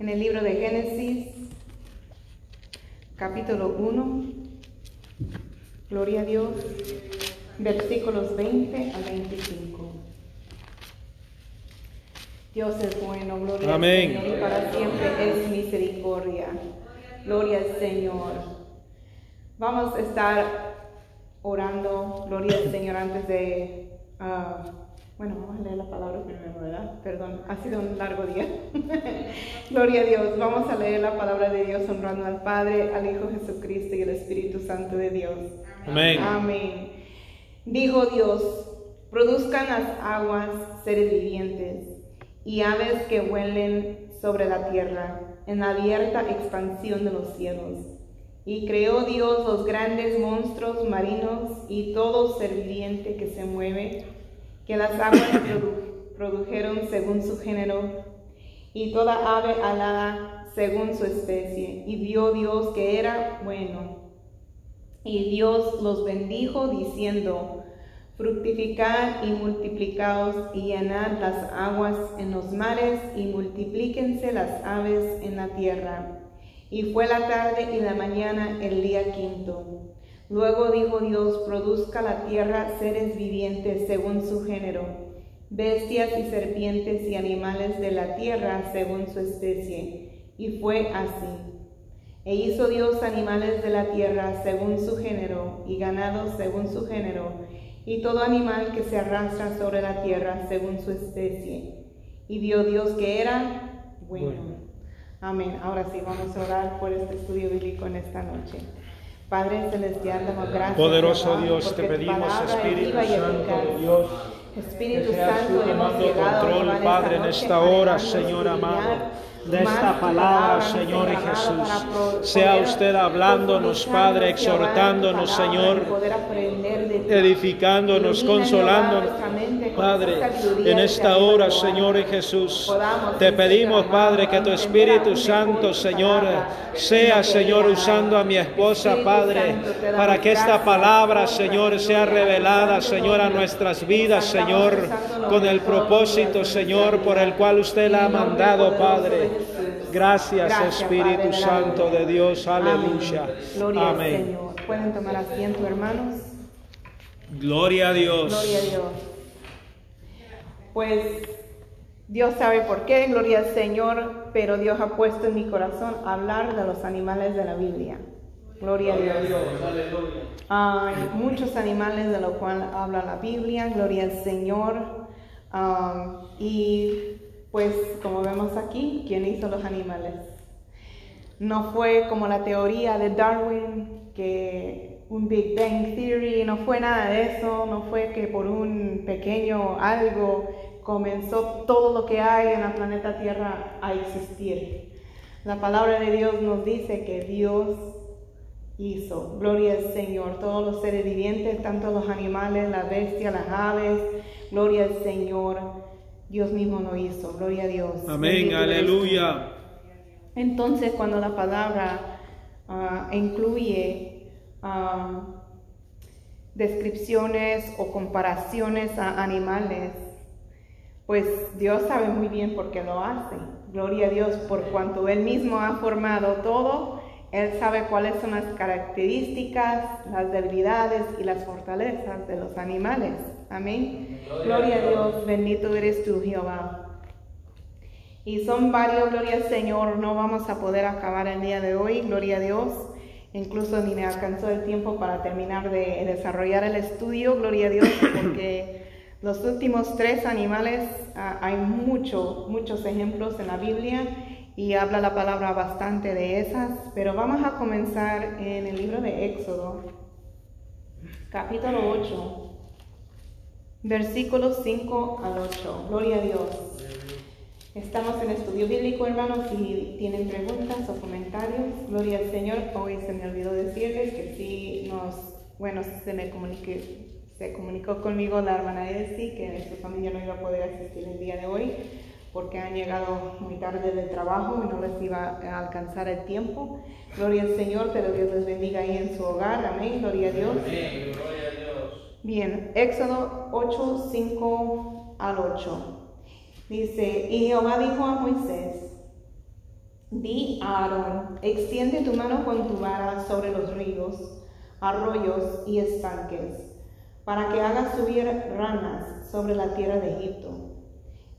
en el libro de Génesis, capítulo 1. Gloria a Dios, versículos 20 a 25. Dios es bueno, gloria Amén. al Señor, y para siempre es misericordia. Gloria al Señor. Vamos a estar orando, gloria al Señor, antes de... ah, bueno, vamos a leer la palabra primero, ¿verdad? Perdón, ha sido un largo día. gloria a Dios. Vamos a leer la palabra de Dios honrando al Padre, al Hijo Jesucristo y al Espíritu Santo de Dios. Amén. Amén. Dijo Dios, produzcan las aguas seres vivientes y aves que vuelen sobre la tierra en la abierta expansión de los cielos. Y creó Dios los grandes monstruos marinos y todo ser viviente que se mueve, que las aguas produ- produjeron según su género, y toda ave alada según su especie. Y vio Dios que era bueno. Y Dios los bendijo diciendo, fructificad y multiplicaos y llenad las aguas en los mares y multiplíquense las aves en la tierra. Y fue la tarde y la mañana el día quinto. Luego dijo Dios, produzca la tierra seres vivientes según su género, bestias y serpientes y animales de la tierra según su especie. Y fue así. E hizo Dios animales de la tierra según su género, y ganados según su género, y todo animal que se arrastra sobre la tierra según su especie. Y vio Dios que era bueno. Bueno. Amén. Ahora sí, vamos a orar por este estudio bíblico en esta noche. Padre Celestial, damos gracias. Poderoso Dios, te pedimos, Espíritu Santo de Dios, Espíritu que seas Santo, tomando control, en Padre, en esta hora, Señor amado, de esta palabra, Señor Jesús. Sea usted hablándonos, Padre, exhortándonos, Señor, edificándonos, consolándonos. Padre, en esta hora, Señor y. Jesús, te pedimos, Padre, que tu Espíritu Santo, Señor, sea, Señor, usando a mi esposa, Padre, para que esta palabra, Señor, sea revelada, Señor, a nuestras vidas, Señor, con el propósito, Señor, por el cual usted la ha mandado, Padre. Gracias, Espíritu Santo de Dios. Aleluya. Amén. Pueden tomar asiento, hermanos. Gloria a Dios. Gloria a Dios. Pues Dios sabe por qué, gloria al Señor, pero Dios ha puesto en mi corazón hablar de los animales de la Biblia. Gloria a Dios. Hay muchos animales de los cuales habla la Biblia, gloria al Señor. Y pues como vemos aquí, ¿quién hizo los animales? No fue como la teoría de Darwin, que un Big Bang Theory, no fue nada de eso, no fue que por un pequeño algo comenzó todo lo que hay en la planeta Tierra a existir. La palabra de Dios nos dice que Dios hizo, gloria al Señor, todos los seres vivientes, tanto los animales, las bestias, las aves, gloria al Señor, Dios mismo lo hizo, gloria a Dios. Amén, aleluya. Entonces, cuando la palabra ah, incluye ah, descripciones o comparaciones a animales, pues Dios sabe muy bien por qué lo hace. Gloria a Dios, por cuanto Él mismo ha formado todo, Él sabe cuáles son las características, las debilidades y las fortalezas de los animales. Amén. Gloria a Dios, bendito eres tú, Jehová. Y son varios, gloria al Señor, no vamos a poder acabar el día de hoy, gloria a Dios. Incluso ni me alcanzó el tiempo para terminar de desarrollar el estudio, gloria a Dios, porque los últimos tres animales, ah, hay mucho, muchos ejemplos en la Biblia y habla la palabra bastante de esas, pero vamos a comenzar en el libro de Éxodo, capítulo 8, versículos 5 al 8. Gloria a Dios. Estamos en estudio bíblico, hermanos, si tienen preguntas o comentarios, gloria al Señor. Hoy se me olvidó decirles que sí nos, bueno, se me comunique, se comunicó conmigo la hermana Elsie que su familia no iba a poder asistir el día de hoy porque han llegado muy tarde del trabajo y no les iba a alcanzar el tiempo. Gloria al Señor, pero Dios les bendiga ahí en su hogar. Amén, gloria a Dios. Bien, Éxodo 8, 5 al 8. Dice, y Jehová dijo a Moisés, Di a Aarón, extiende tu mano con tu vara sobre los ríos, arroyos y estanques, para que hagas subir ranas sobre la tierra de Egipto.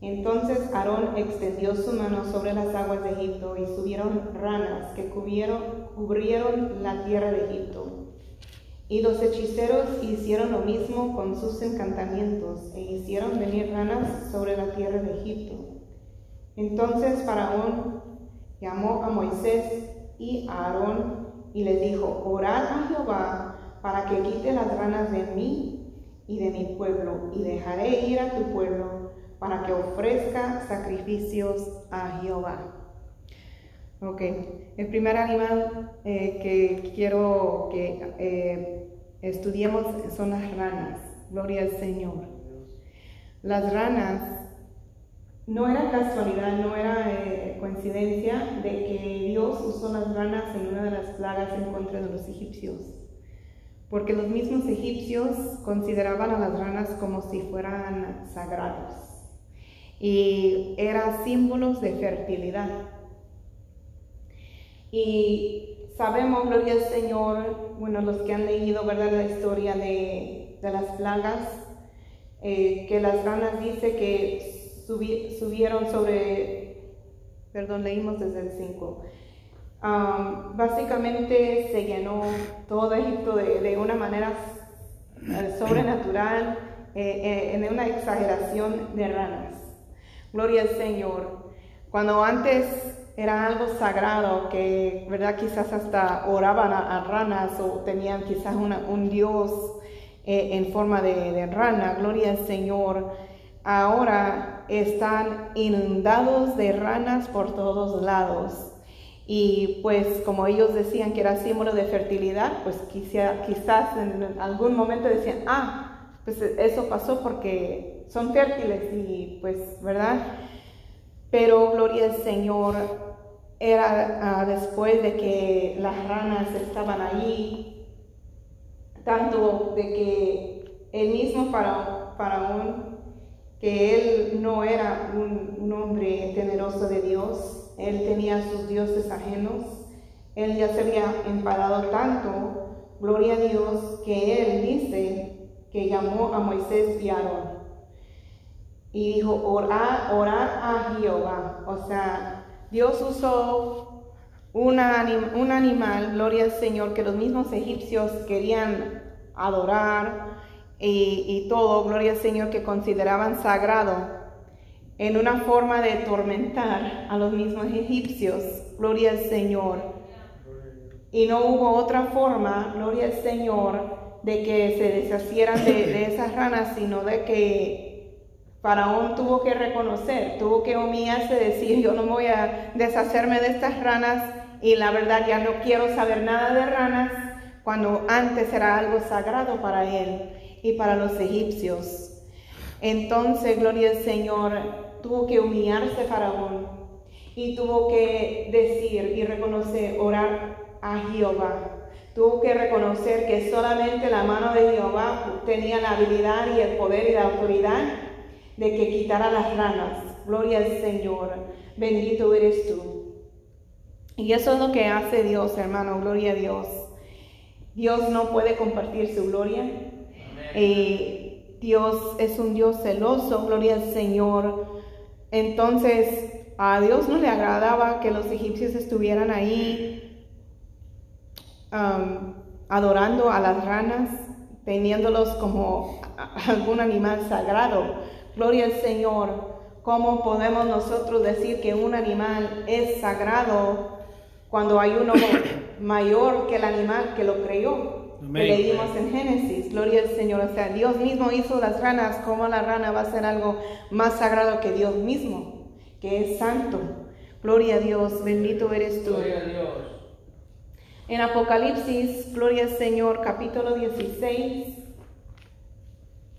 Entonces Aarón extendió su mano sobre las aguas de Egipto y subieron ranas que cubrieron, cubrieron la tierra de Egipto. Y los hechiceros hicieron lo mismo con sus encantamientos e hicieron venir ranas sobre la tierra de Egipto. Entonces Faraón llamó a Moisés y a Aarón y les dijo, orad a Jehová para que quite las ranas de mí y de mi pueblo, y dejaré ir a tu pueblo para que ofrezca sacrificios a Jehová. Ok, el primer animal eh, que quiero que eh, estudiemos son las ranas. Gloria al Señor. Las ranas no era casualidad, no era eh, coincidencia de que Dios usó las ranas en una de las plagas en contra de los egipcios. Porque los mismos egipcios consideraban a las ranas como si fueran sagrados. Y eran símbolos de fertilidad. Y sabemos, gloria al Señor, bueno, los que han leído, ¿verdad?, la historia de, las plagas, eh, que las ranas dice que subieron sobre, perdón, leímos desde el 5. Básicamente se llenó todo Egipto de, una manera eh, sobrenatural, eh, en una exageración de ranas. Gloria al Señor. Cuando antes era algo sagrado que, ¿verdad? Quizás hasta oraban a, ranas o tenían quizás un dios eh, en forma de, rana, gloria al Señor. Ahora están inundados de ranas por todos lados. Y pues como ellos decían que era símbolo de fertilidad, pues quizás en algún momento decían, ah, pues eso pasó porque son fértiles y pues, ¿verdad? Pero gloria al Señor, era ah, después de que las ranas estaban allí, tanto de que el mismo faraón, que él no era un, un hombre temeroso de Dios, él tenía sus dioses ajenos, él ya se había enfadado tanto, gloria a Dios, que él dice que llamó a Moisés y Aarón. Y dijo, orar a Jehová, o sea, Dios usó un animal, gloria al Señor, que los mismos egipcios querían adorar y, todo, gloria al Señor, que consideraban sagrado, en una forma de tormentar a los mismos egipcios, gloria al Señor. Y no hubo otra forma, gloria al Señor, de que se deshacieran de esas ranas, sino de que Faraón tuvo que reconocer, tuvo que humillarse, decir, yo no voy a deshacerme de estas ranas y la verdad ya no quiero saber nada de ranas, cuando antes era algo sagrado para él y para los egipcios. Entonces, gloria al Señor, tuvo que humillarse Faraón y tuvo que decir y reconocer, orar a Jehová. Tuvo que reconocer que solamente la mano de Jehová tenía la habilidad y el poder y la autoridad de que quitara las ranas. Gloria al Señor. Bendito eres tú. Y eso es lo que hace Dios, hermano. Gloria a Dios. Dios no puede compartir su gloria. Eh, Dios es un Dios celoso. Gloria al Señor. Entonces, a Dios no le agradaba que los egipcios estuvieran ahí um, adorando a las ranas, teniéndolos como algún animal sagrado. Gloria al Señor. ¿Cómo podemos nosotros decir que un animal es sagrado cuando hay uno mayor que el animal que lo creó? Que leímos en Génesis, gloria al Señor. O sea, Dios mismo hizo las ranas, ¿cómo la rana va a ser algo más sagrado que Dios mismo, que es santo? Gloria a Dios, bendito eres tú. Gloria a Dios. En Apocalipsis, gloria al Señor, capítulo 16,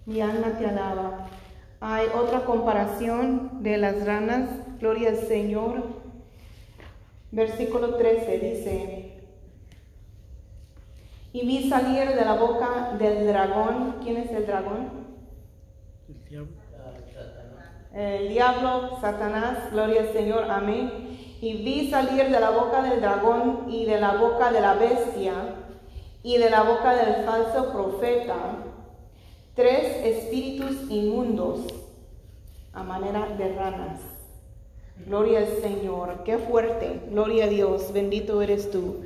mi alma te alaba. Hay otra comparación de las ranas, gloria al Señor. Versículo 13 dice, y vi salir de la boca del dragón, ¿quién es el dragón? El diablo. El diablo, Satanás, gloria al Señor, amén. Y vi salir de la boca del dragón y de la boca de la bestia y de la boca del falso profeta tres espíritus inmundos a manera de ranas. Gloria al Señor, qué fuerte, gloria a Dios, bendito eres tú,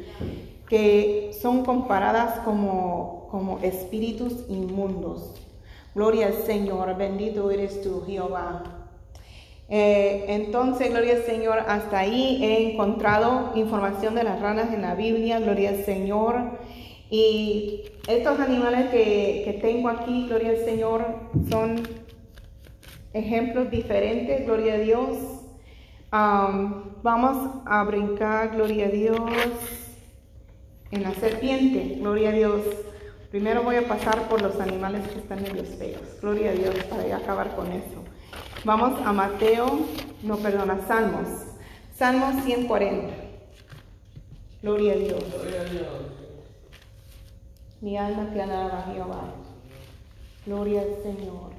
que son comparadas como, como espíritus inmundos. Gloria al Señor, bendito eres tú, Jehová. Eh, entonces, gloria al Señor, hasta ahí he encontrado información de las ranas en la Biblia, gloria al Señor. Y estos animales que, que tengo aquí, gloria al Señor, son ejemplos diferentes, gloria a Dios. Vamos a brincar, gloria a Dios, en la serpiente, gloria a Dios. Primero voy a pasar por los animales que están medio feos, gloria a Dios, para ya acabar con eso. Vamos a Mateo, no, perdona, Salmos. Salmos 140. Gloria a Dios. Gloria a Dios. Mi alma te alaba, Jehová. Gloria al Señor.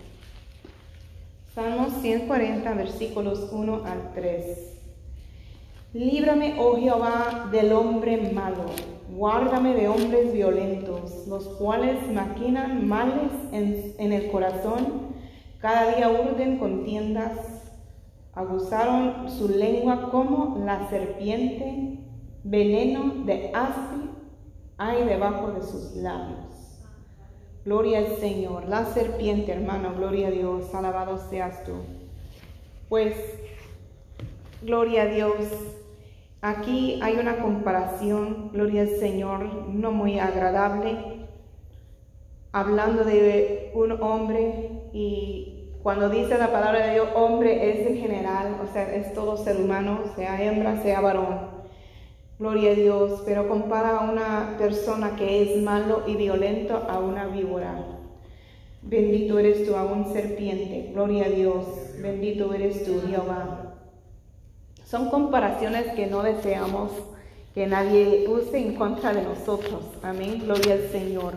Salmos 140, versículos 1 al 3. Líbrame, oh Jehová, del hombre malo. Guárdame de hombres violentos, los cuales maquinan males en, el corazón. Cada día urden contiendas. Aguzaron su lengua como la serpiente. Veneno de aspi hay debajo de sus labios. Gloria al Señor, la serpiente, hermano, gloria a Dios, alabado seas tú. Pues, gloria a Dios, aquí hay una comparación, gloria al Señor, no muy agradable, hablando de un hombre y cuando dice la palabra de Dios, hombre es en general, o sea, es todo ser humano, sea hembra, sea varón. Gloria a Dios, pero compara a una persona que es malo y violento a una víbora. Bendito eres tú a un serpiente. Gloria a Dios. Bendito eres tú, Jehová. Son comparaciones que no deseamos que nadie use en contra de nosotros. Amén. Gloria al Señor.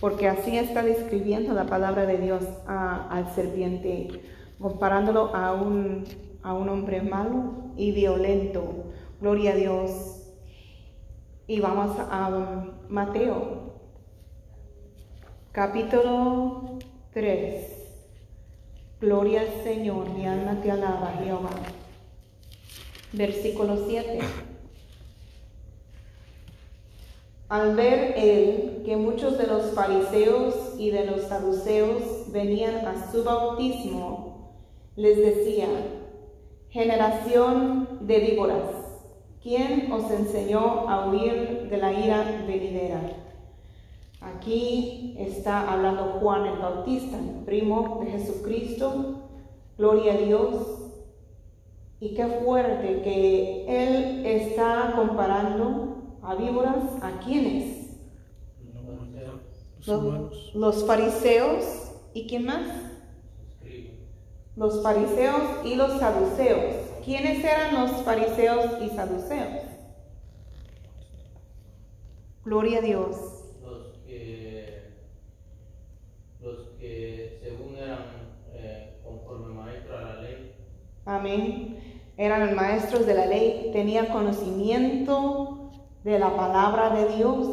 Porque así está describiendo la palabra de Dios al serpiente, comparándolo a un, a un hombre malo y violento. Gloria a Dios. Y vamos a Mateo, capítulo 3. Gloria al Señor, mi alma te alaba, Jehová. Versículo 7. Al ver él que muchos de los fariseos y de los saduceos venían a su bautismo, les decía, generación de víboras ¿Quién os enseñó a huir de la ira venidera? Aquí está hablando Juan el Bautista, primo de Jesucristo. Gloria a Dios. Y qué fuerte que él está comparando a víboras a quienes? Los, los fariseos y quién más? Los fariseos y los saduceos. ¿Quiénes eran los fariseos y saduceos? Gloria a Dios. Los que, los que según eran eh, conforme maestros a la ley. Amén. Eran maestros de la ley, tenían conocimiento de la palabra de Dios.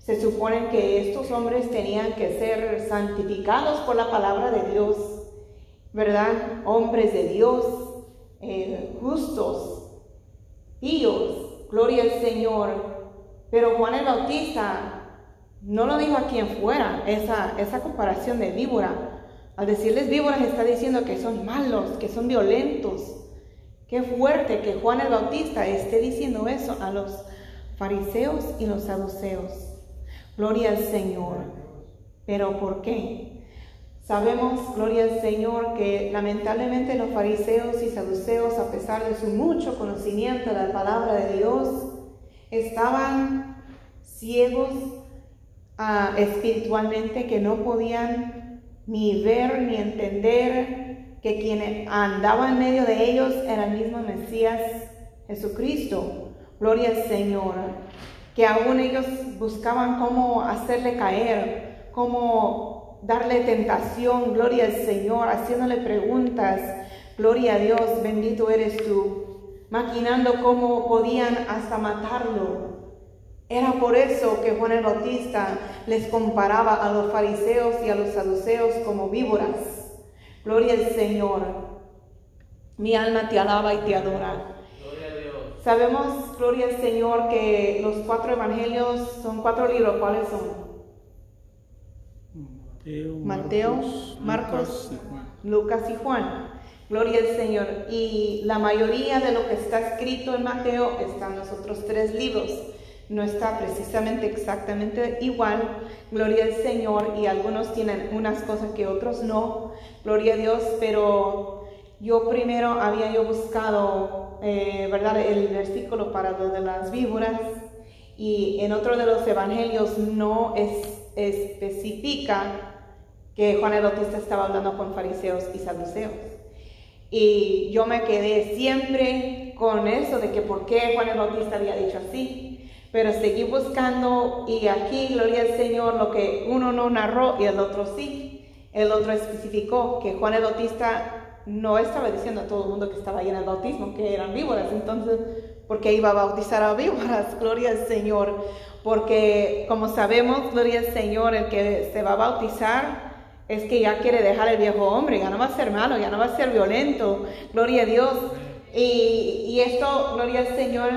Se supone que estos hombres tenían que ser santificados por la palabra de Dios, ¿verdad? Hombres de Dios, eh, justos, píos, gloria al Señor. Pero Juan el Bautista no lo dijo a quien fuera esa, esa comparación de víbora. Al decirles víboras está diciendo que son malos, que son violentos. Qué fuerte que Juan el Bautista esté diciendo eso a los fariseos y los saduceos. Gloria al Señor. Pero ¿por qué? Sabemos, gloria al Señor, que lamentablemente los fariseos y saduceos, a pesar de su mucho conocimiento de la palabra de Dios, estaban ciegos uh, espiritualmente, que no podían ni ver ni entender que quien andaba en medio de ellos era el mismo Mesías Jesucristo. Gloria al Señor. Que aún ellos buscaban cómo hacerle caer, cómo darle tentación, gloria al Señor, haciéndole preguntas, gloria a Dios, bendito eres tú. maquinando cómo podían hasta matarlo. Era por eso que Juan el Bautista les comparaba a los fariseos y a los saduceos como víboras. Gloria al Señor. Mi alma te alaba y te adora. Gloria a Dios. Sabemos, gloria al Señor, que los cuatro evangelios son cuatro libros. ¿Cuáles son? Mateo, Mateo, Marcos, Lucas y Juan. Lucas y Juan. Gloria al Señor. Y la mayoría de lo que está escrito en Mateo está en los otros tres libros. No está precisamente exactamente igual. Gloria al Señor. Y algunos tienen unas cosas que otros no. Gloria a Dios. Pero yo primero había yo buscado, eh, ¿verdad? El versículo para lo las víboras. Y en otro de los evangelios no es, especifica que Juan el Bautista estaba hablando con fariseos y saduceos. Y yo me quedé siempre con eso de que por qué Juan el Bautista había dicho así. Pero seguí buscando y aquí, gloria al Señor, lo que uno no narró y el otro sí. El otro especificó que Juan el Bautista no estaba diciendo a todo el mundo que estaba en el bautismo, que eran víboras. Entonces, ¿por qué iba a bautizar a víboras? Gloria al Señor. Porque como sabemos, gloria al Señor, el que se va a bautizar es que ya quiere dejar el viejo hombre, ya no va a ser malo, ya no va a ser violento, gloria a Dios. Y, y esto, gloria al Señor,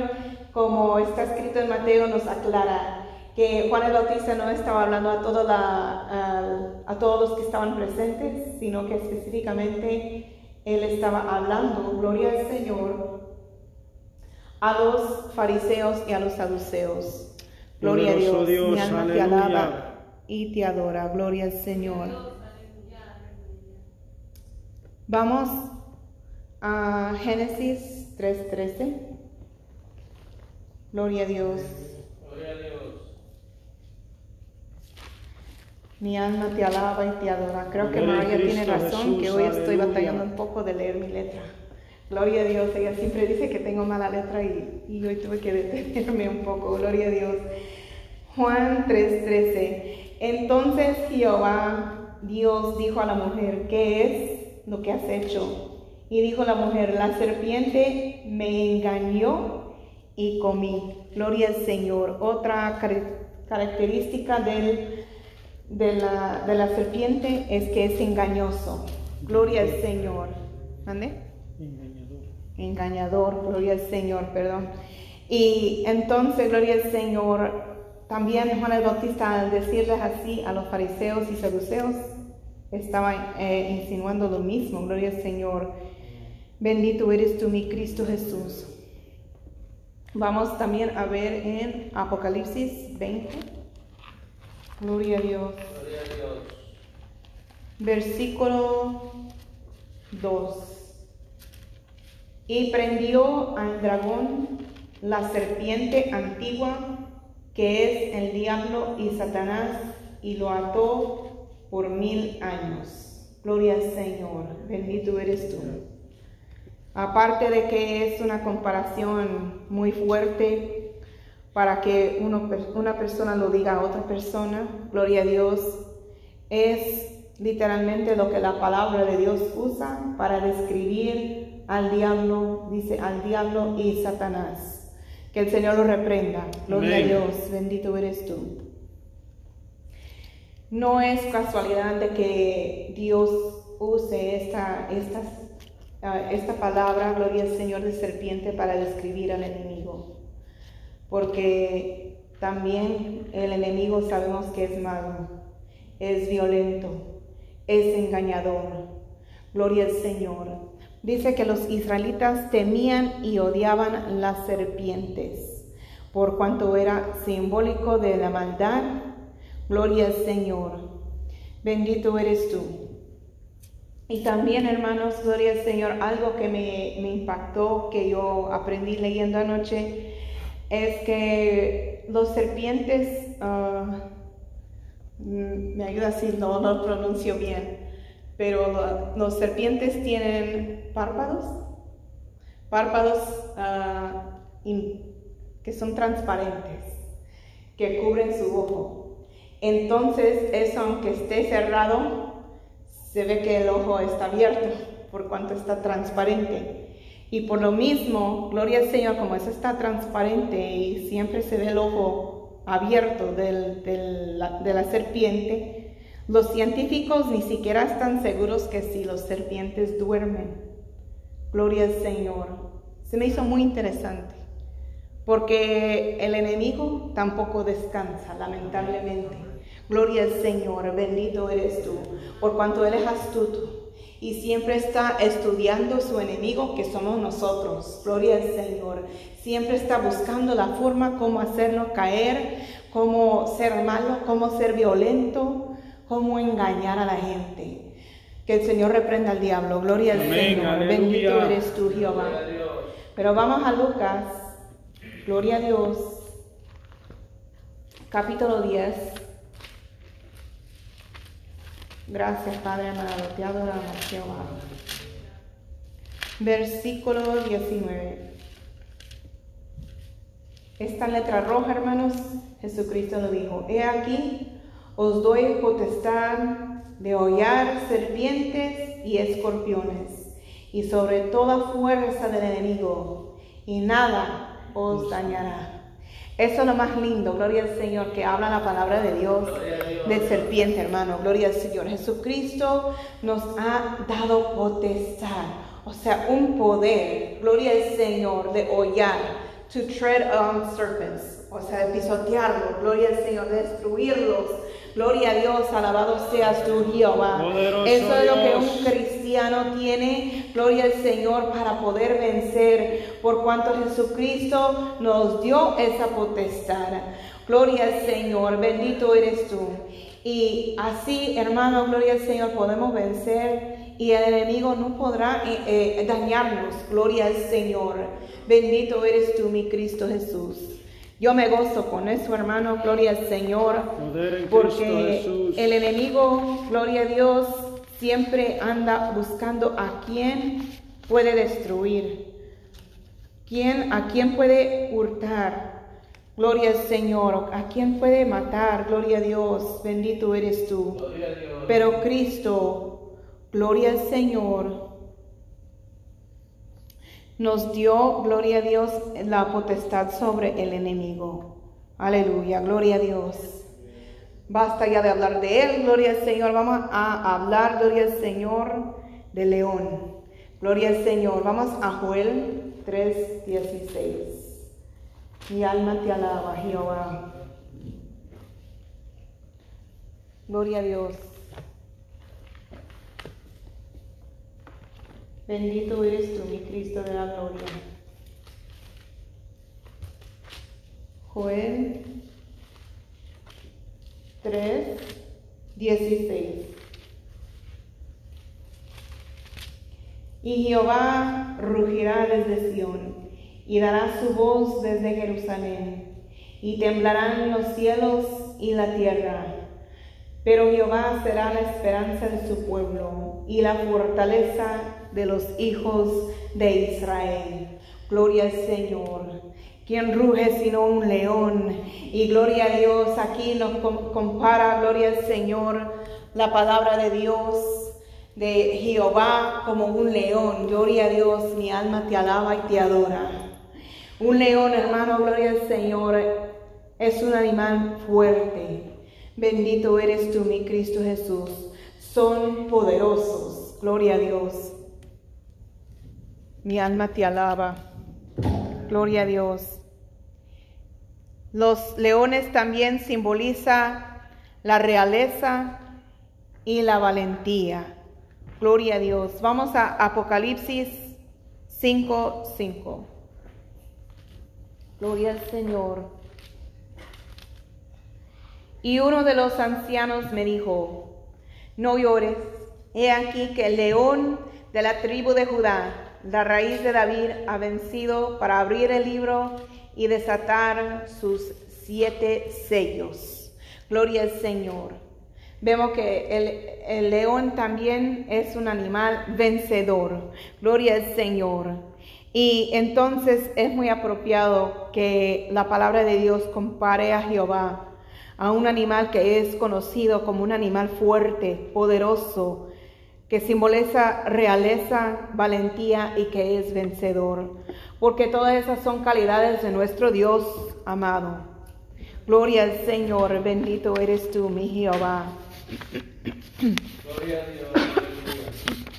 como está escrito en Mateo, nos aclara que Juan el Bautista no estaba hablando a, toda la, a, a todos los que estaban presentes, sino que específicamente él estaba hablando, gloria al Señor, a los fariseos y a los saduceos. Gloria a Poderoso Dios, mi Dios, alma te aleluya. alaba y te adora, gloria al Señor. Vamos a Génesis 3:13. Gloria a Dios. Gloria a Dios. Mi alma te alaba y te adora. Creo que Gloria María tiene razón, Jesús, que hoy estoy batallando un poco de leer mi letra. Gloria a Dios, ella siempre dice que tengo mala letra y, y hoy tuve que detenerme un poco. Gloria a Dios. Juan 3:13. Entonces Jehová, Dios, dijo a la mujer, ¿qué es lo que has hecho? Y dijo la mujer, la serpiente me engañó y comí. Gloria al Señor. Otra car- característica del de la, de la serpiente es que es engañoso. Gloria al Señor. ¿Mande? Engañador. Engañador, gloria al Señor, perdón. Y entonces, gloria al Señor, también Juan el Bautista al decirles así a los fariseos y saduceos, estaba eh, insinuando lo mismo, gloria al Señor. Bendito eres tú, mi Cristo Jesús. Vamos también a ver en Apocalipsis 20. Gloria a Dios. Gloria a Dios. Versículo 2. Y prendió al dragón, la serpiente antigua, que es el diablo y Satanás, y lo ató por mil años. Gloria al Señor, bendito eres tú. Aparte de que es una comparación muy fuerte para que uno- una persona lo diga a otra persona, gloria a Dios, es literalmente lo que la palabra de Dios usa para describir al diablo, dice al diablo y Satanás. Que el Señor lo reprenda. Gloria Amén. a Dios, bendito eres tú. No es casualidad de que Dios use esta, esta, ah, esta palabra, gloria al Señor de serpiente, para describir al enemigo. Porque también el enemigo sabemos que es malo, es violento, es engañador. Gloria al Señor. Dice que los israelitas temían y odiaban las serpientes, por cuanto era simbólico de la maldad. Gloria al Señor. Bendito eres tú. Y también, hermanos, gloria al Señor, algo que me, impactó, que yo aprendí leyendo anoche, es que los serpientes, ah, mm, me ayuda si no lo pronuncio bien, pero lo- los serpientes tienen párpados, párpados ah, que son transparentes, que cubren su ojo. Entonces, eso aunque esté cerrado, se ve que el ojo está abierto por cuanto está transparente. Y por lo mismo, gloria al Señor, como eso está transparente y siempre se ve el ojo abierto de la serpiente, los científicos ni siquiera están seguros que si los serpientes duermen. Gloria al Señor. Se me hizo muy interesante, porque el enemigo tampoco descansa, lamentablemente. Gloria al Señor, bendito eres tú, por cuanto Él es astuto y siempre está estudiando su enemigo que somos nosotros. Gloria al Señor. Siempre está buscando la forma cómo hacernos caer, cómo ser malo, cómo ser violento, cómo engañar a la gente. Que el Señor reprenda al diablo. Gloria al Amén, Señor. aleluya. Bendito eres tú, Jehová. Pero vamos a Lucas, gloria a Dios, capítulo 10. Gracias, Padre amado, te adoramos, Jehová. Versículo 19. Esta letra roja, hermanos, Jesucristo lo dijo. He aquí, os doy potestad de hollar serpientes y escorpiones, y sobre toda fuerza del enemigo, y nada os dañará. Eso es lo más lindo, gloria al Señor, que habla la palabra de Dios de serpiente, hermano. Gloria al Señor. Jesucristo nos ha dado potestad, o sea, un poder, gloria al Señor, de hollar, to tread on serpents, o sea, de pisotearlos, gloria al Señor, de destruirlos. Gloria a Dios, alabado seas tú, Jehová. Eso es lo que un cristiano tiene, gloria al Señor, para poder vencer, por cuanto Jesucristo nos dio esa potestad. Gloria al Señor, bendito eres tú. Y así, hermano, gloria al Señor, podemos vencer y el enemigo no podrá eh, eh, dañarnos. Gloria al Señor. Bendito eres tú, mi Cristo Jesús. Yo me gozo con eso, hermano, gloria al Señor. Porque Jesús. el enemigo, gloria a Dios, siempre anda buscando a quien puede destruir, quién, a quién puede hurtar. Gloria al Señor, a quién puede matar. Gloria a Dios, bendito eres tú. Pero Cristo, gloria al Señor, nos dio, gloria a Dios, la potestad sobre el enemigo. Aleluya, gloria a Dios. Basta ya de hablar de él, gloria al Señor. Vamos a hablar, gloria al Señor, de león. Gloria al Señor. Vamos a Joel 3:16. Mi alma te alaba, Jehová. Gloria a Dios. Bendito eres tú, mi Cristo de la gloria. Joel 3, 16. Y Jehová rugirá desde Sión y dará su voz desde Jerusalén y temblarán los cielos y la tierra. Pero Jehová será la esperanza de su pueblo y la fortaleza de los hijos de Israel. Gloria al Señor. Quien ruge sino un león. Y gloria a Dios. Aquí nos com- compara, gloria al Señor, la palabra de Dios de Jehová como un león. Gloria a Dios. Mi alma te alaba y te adora. Un león, hermano, gloria al Señor, es un animal fuerte. Bendito eres tú, mi Cristo Jesús. Son poderosos. Gloria a Dios. Mi alma te alaba. Gloria a Dios. Los leones también simbolizan la realeza y la valentía. Gloria a Dios. Vamos a Apocalipsis 5, 5. Gloria al Señor. Y uno de los ancianos me dijo, no llores, he aquí que el león de la tribu de Judá, la raíz de David, ha vencido para abrir el libro y desatar sus siete sellos. Gloria al Señor. Vemos que el, león también es un animal vencedor. Gloria al Señor. Y entonces es muy apropiado que la palabra de Dios compare a Jehová a un animal que es conocido como un animal fuerte, poderoso, que simboliza realeza, valentía y que es vencedor, porque todas esas son calidades de nuestro Dios amado. Gloria al Señor, bendito eres tú, mi Jehová. Gloria a Dios.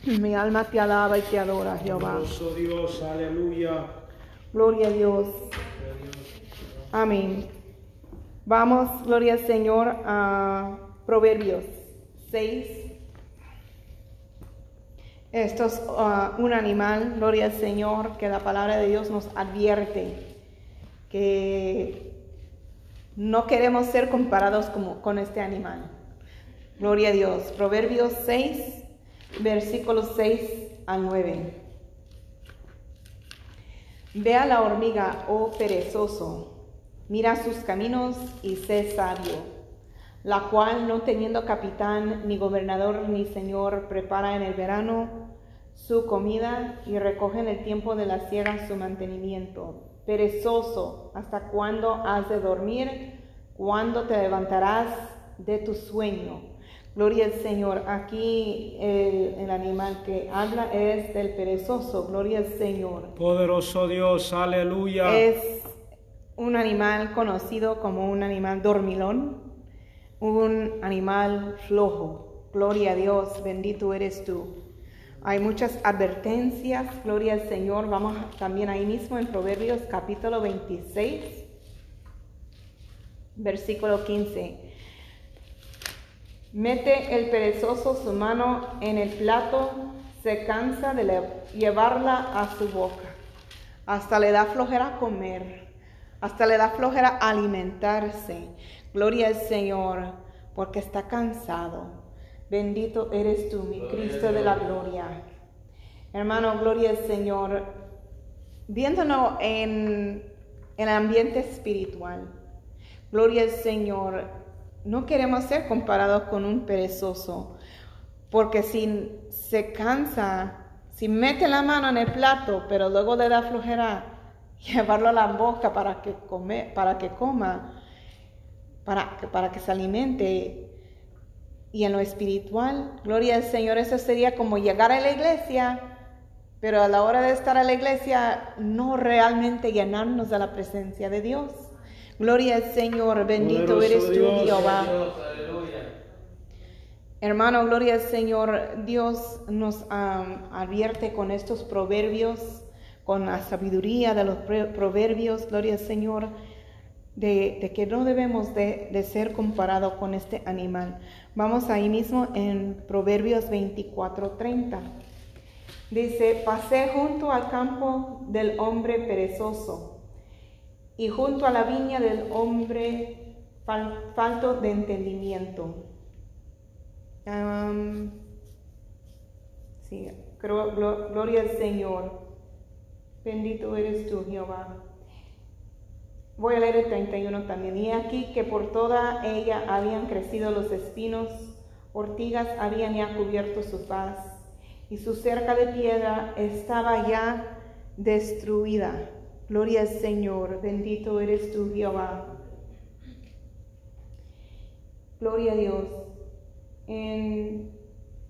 aleluya. Mi alma te alaba y te adora, Jehová. Dios, aleluya. Gloria a Dios. Gloria a Dios. Amén. Vamos, gloria al Señor, a Proverbios 6. Esto es ah, un animal, gloria al Señor, que la palabra de Dios nos advierte que no queremos ser comparados como, con este animal. Gloria a Dios. Proverbios 6, versículos 6 al 9. Ve a la hormiga, oh perezoso, mira sus caminos y sé sabio, la cual no teniendo capitán, ni gobernador, ni señor, prepara en el verano su comida y recoge en el tiempo de la siega su mantenimiento. Perezoso, ¿hasta cuándo has de dormir? ¿Cuándo te levantarás de tu sueño? Gloria al Señor. Aquí el, el animal que habla es del perezoso. Gloria al Señor. Poderoso Dios, aleluya. Es un animal conocido como un animal dormilón, un animal flojo. Gloria a Dios, bendito eres tú. Hay muchas advertencias, gloria al Señor. Vamos también ahí mismo en Proverbios capítulo 26, versículo 15. Mete el perezoso su mano en el plato, se cansa de le- llevarla a su boca. Hasta le da flojera comer, hasta le da flojera alimentarse. Gloria al Señor, porque está cansado. Bendito eres tú, mi Cristo de la gloria. Hermano, gloria al Señor. Viéndonos en, el ambiente espiritual, gloria al Señor. No queremos ser comparados con un perezoso, porque si se cansa, si mete la mano en el plato, pero luego le da flojera llevarlo a la boca para que, come, para que coma, para que se alimente, y en lo espiritual, gloria al Señor, eso sería como llegar a la iglesia, pero a la hora de estar a la iglesia, no realmente llenarnos de la presencia de Dios. Gloria al Señor, bendito Poderoso eres tú. Jehová. Hermano, gloria al Señor. Dios nos advierte con estos proverbios, con la sabiduría de los proverbios, gloria al Señor, de, que no debemos de, ser comparados con este animal. Vamos ahí mismo en Proverbios 24:30. Dice, pasé junto al campo del hombre perezoso y junto a la viña del hombre fal- falto de entendimiento. Sí, creo- glo- gloria al Señor. Bendito eres tú, Jehová. Voy a leer el 31 también. Y aquí que por toda ella habían crecido los espinos, ortigas habían ya cubierto su faz, y su cerca de piedra estaba ya destruida. Gloria al Señor, bendito eres tú, Jehová. Gloria a Dios. En,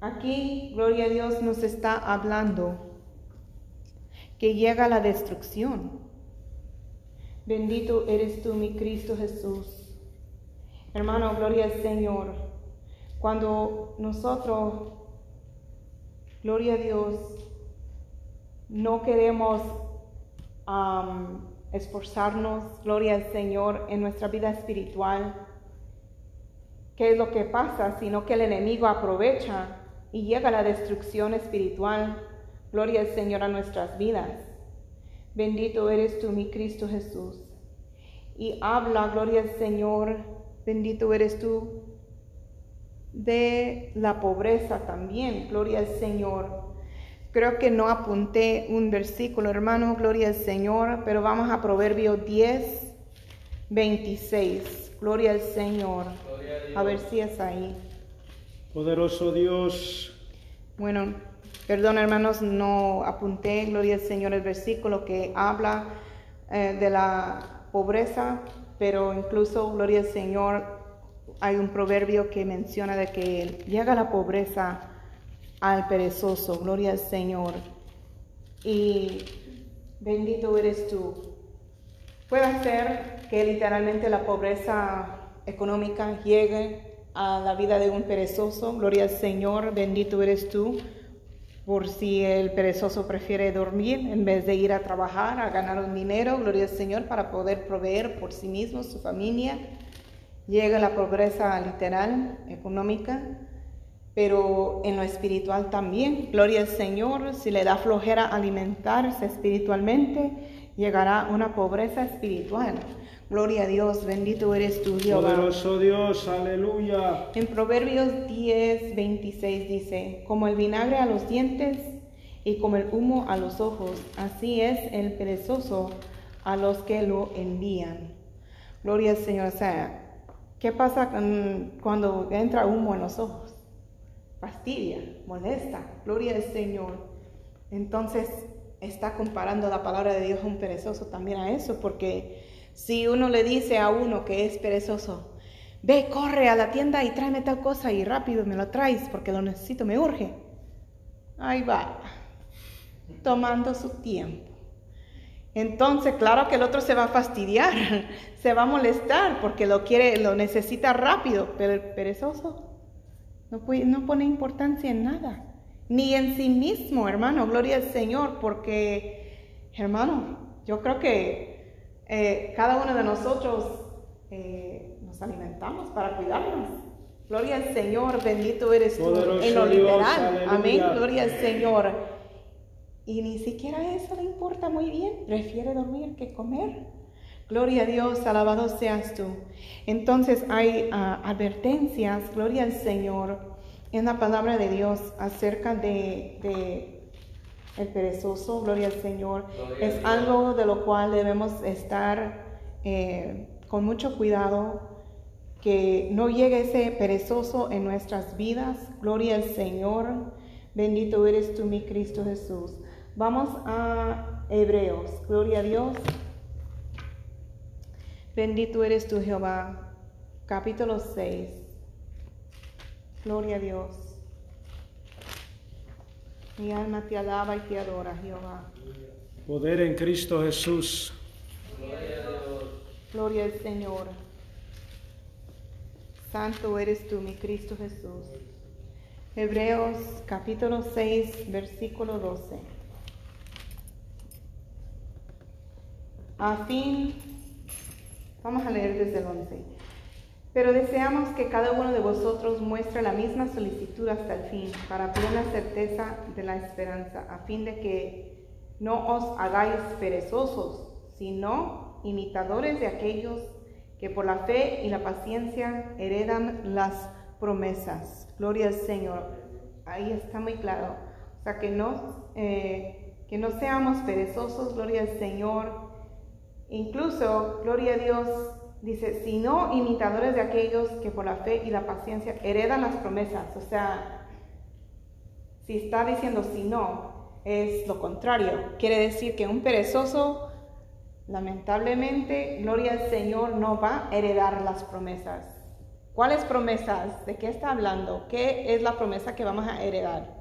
aquí, gloria a Dios, nos está hablando que llega la destrucción. Bendito eres tú, mi Cristo Jesús. Hermano, gloria al Señor. Cuando nosotros, gloria a Dios, no queremos esforzarnos, gloria al Señor, en nuestra vida espiritual, ¿qué es lo que pasa? Sino que el enemigo aprovecha y llega la destrucción espiritual. Gloria al Señor a nuestras vidas. Bendito eres tú, mi Cristo Jesús. Y habla, gloria al Señor, bendito eres tú, de la pobreza también, gloria al Señor. Creo que no apunté un versículo, hermano, gloria al Señor, pero vamos a Proverbios 10, 26. Gloria al Señor. Gloria a ver si es ahí. Poderoso Dios, Bueno, perdón hermanos, no apunté, gloria al Señor, el versículo que habla eh, de la pobreza, pero incluso, gloria al Señor, hay un proverbio que menciona de que llega la pobreza al perezoso. Gloria al Señor. Y bendito eres tú. Puede ser que literalmente la pobreza económica llegue a la vida de un perezoso. Gloria al Señor, bendito eres tú. Por si el perezoso prefiere dormir en vez de ir a trabajar, a ganar un dinero, gloria al Señor, para poder proveer por sí mismo, su familia. Llega la pobreza literal, económica, pero en lo espiritual también. Gloria al Señor, si le da flojera alimentarse espiritualmente, llegará una pobreza espiritual. Gloria a Dios, bendito eres tú, Jehová. Poderoso Dios, aleluya. En Proverbios 10, 26 dice, como el vinagre a los dientes y como el humo a los ojos, así es el perezoso a los que lo envían. Gloria al Señor. O sea, ¿qué pasa cuando entra humo en los ojos? Fastidia, molesta. Gloria al Señor. Entonces está comparando la palabra de Dios a un perezoso también a eso, porque si uno le dice a uno que es perezoso, ve, corre a la tienda y tráeme tal cosa y rápido me lo traes porque lo necesito, me urge. Ahí va, tomando su tiempo. Entonces, claro que el otro se va a fastidiar, se va a molestar porque lo quiere, lo necesita rápido, pero el perezoso no, no pone importancia en nada, ni en sí mismo, hermano, gloria al Señor, porque, hermano, yo creo que eh, cada uno de nosotros eh, nos alimentamos para cuidarnos. Gloria al Señor, bendito eres tú Poderoso en lo literal. Amén, gloria al Señor. Y ni siquiera eso le importa muy bien, prefiere dormir que comer. Gloria a Dios, alabado seas tú. Entonces hay ah, advertencias, gloria al Señor, en la palabra de Dios acerca de, de el perezoso, gloria al Señor. Gloria Es algo de lo cual debemos estar eh, con mucho cuidado, que no llegue ese perezoso en nuestras vidas. Gloria al Señor. Bendito eres tú, mi Cristo Jesús. Vamos a Hebreos. Gloria a Dios. Bendito eres tú, Jehová. Capítulo 6. Gloria a Dios. Mi alma te alaba y te adora, Jehová. Poder en Cristo Jesús. Gloria a Dios. Gloria al Señor. Santo eres tú, mi Cristo Jesús. Hebreos capítulo 6, versículo 12. A fin, vamos a leer desde el 11. Pero deseamos que cada uno de vosotros muestre la misma solicitud hasta el fin, para plena certeza de la esperanza, a fin de que no os hagáis perezosos, sino imitadores de aquellos que por la fe y la paciencia heredan las promesas. Gloria al Señor. Ahí está muy claro. O sea, que no, eh, que no seamos perezosos, gloria al Señor. Incluso, gloria a Dios, dice, sino imitadores de aquellos que por la fe y la paciencia heredan las promesas. O sea, si está diciendo si no, es lo contrario. Quiere decir que un perezoso, lamentablemente, gloria al Señor, no va a heredar las promesas. ¿Cuáles promesas? ¿De qué está hablando? ¿Qué es la promesa que vamos a heredar?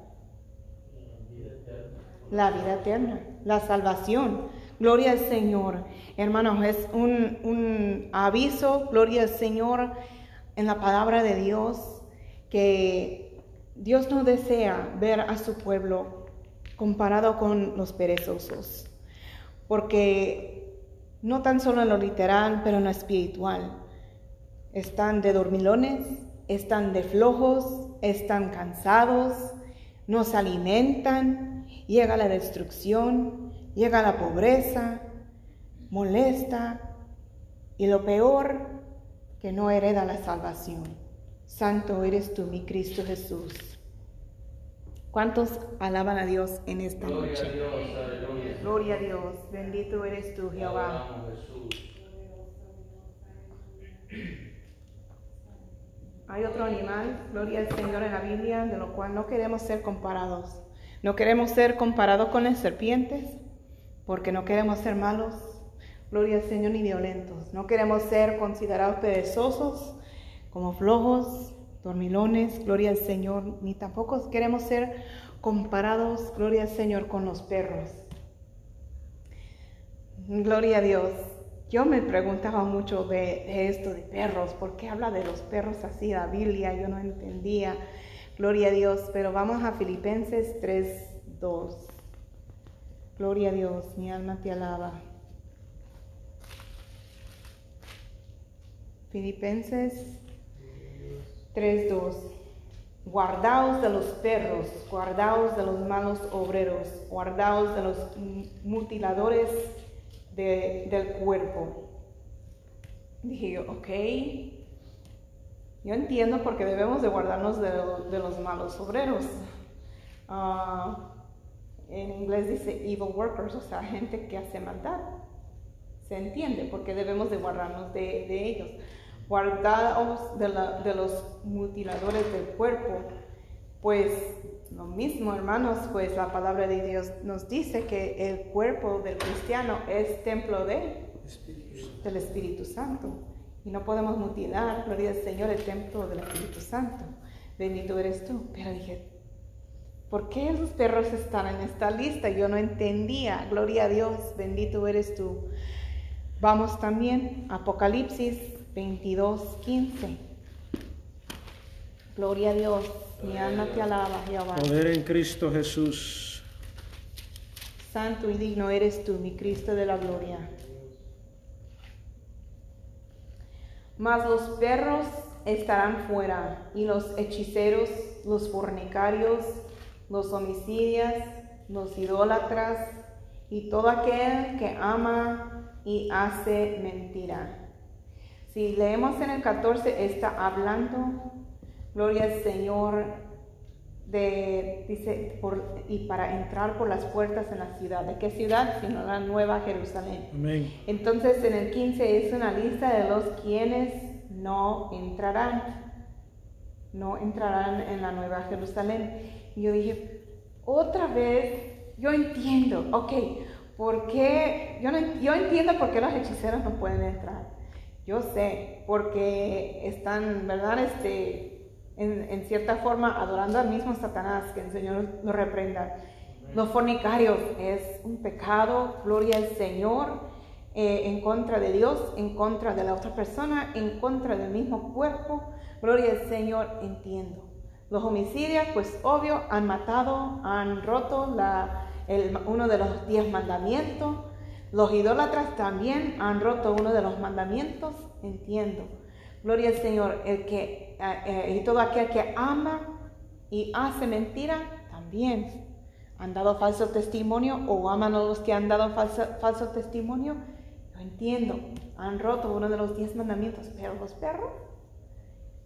Vida eterna. La vida eterna, la salvación. Gloria al Señor. Hermanos, es un, un aviso, gloria al Señor, en la palabra de Dios, que Dios no desea ver a su pueblo comparado con los perezosos, porque no tan solo en lo literal, pero en lo espiritual. Están de dormilones, están de flojos, están cansados, no se alimentan, llega la destrucción, llega la pobreza, molesta y lo peor, que no hereda la salvación. Santo eres tú, mi Cristo Jesús. ¿Cuántos alaban a Dios en esta Gloria a noche? Dios, aleluya. Gloria a Dios, bendito eres tú, Jehová. Hay otro animal, gloria al Señor en la Biblia, de lo cual no queremos ser comparados. No queremos ser comparados con las serpientes, porque no queremos ser malos, gloria al Señor, ni violentos. No queremos ser considerados perezosos, como flojos, dormilones, gloria al Señor, ni tampoco queremos ser comparados, gloria al Señor, con los perros. Gloria a Dios. Yo me preguntaba mucho de, esto de perros, ¿por qué habla de los perros así la Biblia? Yo no entendía. Gloria a Dios, pero vamos a Filipenses 3, 2. Gloria a Dios, mi alma te alaba. Filipenses 3.2. Guardaos de los perros, guardaos de los malos obreros, guardaos de los mutiladores del cuerpo. Dije yo, ok, yo entiendo porque debemos de guardarnos de, los malos obreros. Ah, en inglés dice evil workers, o sea, gente que hace maldad. Se entiende porque debemos de guardarnos de, de ellos guardaos de, de los mutiladores del cuerpo. Pues lo mismo, hermanos, pues la palabra de Dios nos dice que el cuerpo del cristiano es templo de, del Espíritu Santo. Y no podemos mutilar, gloria al Señor, el templo del Espíritu Santo. Bendito eres tú. Pero dije, ¿por qué los perros están en esta lista? Yo no entendía. Gloria a Dios, bendito eres tú. Vamos también, Apocalipsis 22, 15. Gloria a Dios, mi alma te alaba, Jehová. Poder en Cristo Jesús. Santo y digno eres tú, mi Cristo de la gloria. Mas los perros estarán fuera, y los hechiceros, los fornicarios, los homicidios, los idólatras, y todo aquel que ama y hace mentira si leemos en el 14, está hablando, gloria al Señor, de, dice, por, y para entrar por las puertas en la ciudad. ¿De qué ciudad? Sino la Nueva Jerusalén. Amén. Entonces en el 15 es una lista de los quienes no entrarán. No entrarán en la Nueva Jerusalén. Y yo dije, otra vez, yo entiendo, ok, ¿por qué? Yo, no, yo entiendo por qué los hechiceros no pueden entrar. Yo sé, porque están, ¿verdad? Este, en, cierta forma adorando al mismo Satanás, que el Señor lo reprenda. Los fornicarios es un pecado, gloria al Señor, eh, en contra de Dios, en contra de la otra persona, en contra del mismo cuerpo, gloria al Señor, entiendo. Los homicidios, pues obvio, han matado, han roto uno de los diez mandamientos, los idólatras también han roto uno de los mandamientos, entiendo. Gloria al Señor, el que, eh, eh, y todo aquel que ama y hace mentira, también han dado falso testimonio o aman a los que han dado falso, falso testimonio. Yo entiendo, han roto uno de los diez mandamientos, pero los perros.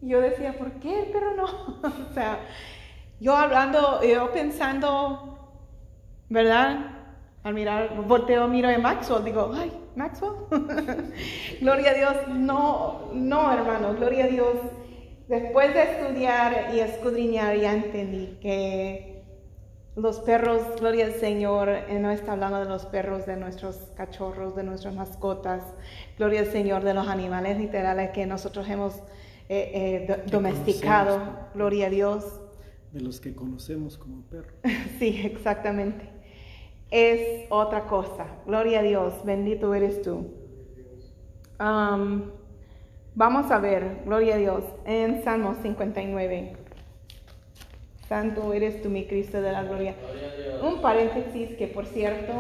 Yo decía, ¿por qué el perro no? o sea, yo hablando, yo pensando, ¿verdad? al mirar, volteo, miro a Maxwell, digo, ay, Maxwell. gloria a Dios. No, no, hermano, gloria a Dios. Después de estudiar y escudriñar, ya entendí que los perros, gloria al Señor, no está hablando de los perros de nuestros cachorros, de nuestras mascotas, gloria al Señor, de los animales literales que nosotros hemos eh, eh, domesticado, gloria a Dios. De los que conocemos como perros. sí, exactamente es otra cosa. Gloria a Dios, bendito eres tú. vamos a ver, gloria a Dios, en Salmo 59. Santo eres tú, mi Cristo de la gloria. Un paréntesis que, por cierto,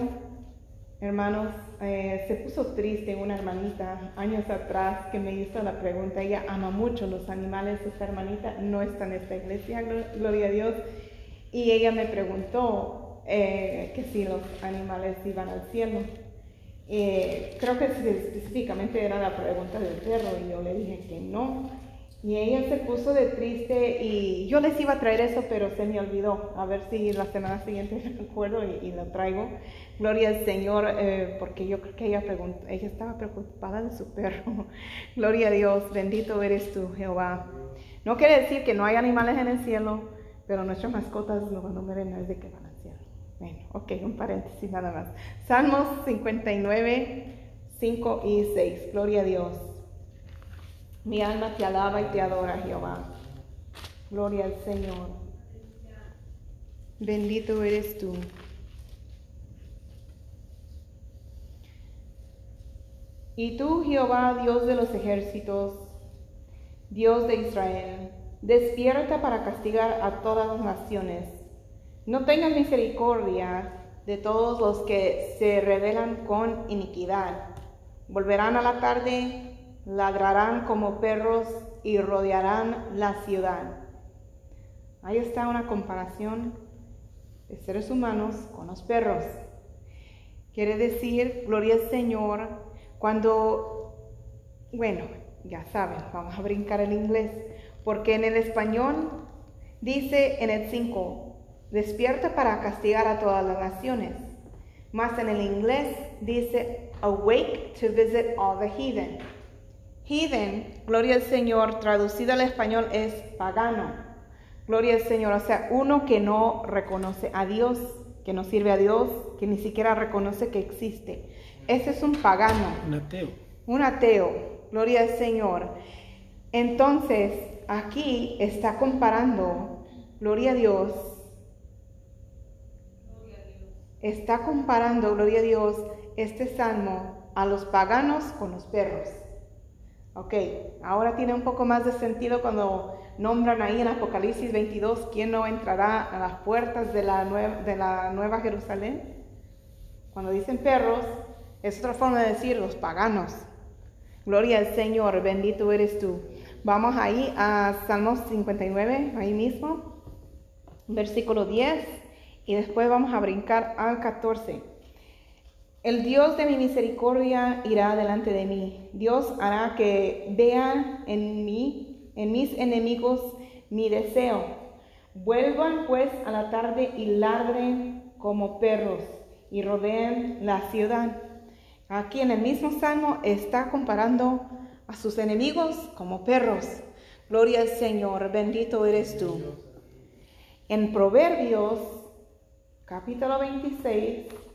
hermanos, eh, se puso triste una hermanita años atrás que me hizo la pregunta. Ella ama mucho los animales, esta hermanita no está en esta iglesia, gloria a Dios. Y ella me preguntó, eh, que si los animales iban al cielo. Eh, creo que específicamente era la pregunta del perro y yo le dije que no. Y ella se puso de triste y yo les iba a traer eso, pero se me olvidó. A ver si la semana siguiente me acuerdo y, lo traigo. Gloria al Señor, eh, porque yo creo que ella, ella estaba preocupada de su perro. Gloria a Dios, bendito eres tú, Jehová. No quiere decir que no hay animales en el cielo, pero nuestras mascotas no van a ver de que van bueno, ok, un paréntesis nada más. Salmos 59, 5 y 6. Gloria a Dios. Mi alma te alaba y te adora, Jehová. Gloria al Señor. Bendito eres tú. Y tú, Jehová, Dios de los ejércitos, Dios de Israel, despierta para castigar a todas las naciones. No tengas misericordia de todos los que se rebelan con iniquidad. Volverán a la tarde, ladrarán como perros y rodearán la ciudad. Ahí está una comparación de seres humanos con los perros. Quiere decir, gloria al Señor, cuando, bueno, ya saben, vamos a brincar el inglés, porque en el español dice en el 5, despierta para castigar a todas las naciones. Más en el inglés dice, awake to visit all the heathen. Heathen, gloria al Señor, traducido al español es pagano. Gloria al Señor, o sea, uno que no reconoce a Dios, que no sirve a Dios, que ni siquiera reconoce que existe. Ese es un pagano. Un ateo. Un ateo. Gloria al Señor. Entonces, aquí está comparando, gloria a Dios, está comparando, gloria a Dios, este salmo a los paganos con los perros. Ok, ahora tiene un poco más de sentido cuando nombran ahí en Apocalipsis 22 quién no entrará a las puertas de la, nueva, de la Nueva Jerusalén. Cuando dicen perros, es otra forma de decir los paganos. Gloria al Señor, bendito eres tú. Vamos ahí a Salmos 59, ahí mismo, versículo 10, y después vamos a brincar al 14. El Dios de mi misericordia irá delante de mí. Dios hará que vean en mí, en mis enemigos, mi deseo. Vuelvan pues a la tarde y ladren como perros y rodeen la ciudad. Aquí en el mismo salmo está comparando a sus enemigos como perros. Gloria al Señor, bendito eres tú. En Proverbios, capítulo 26,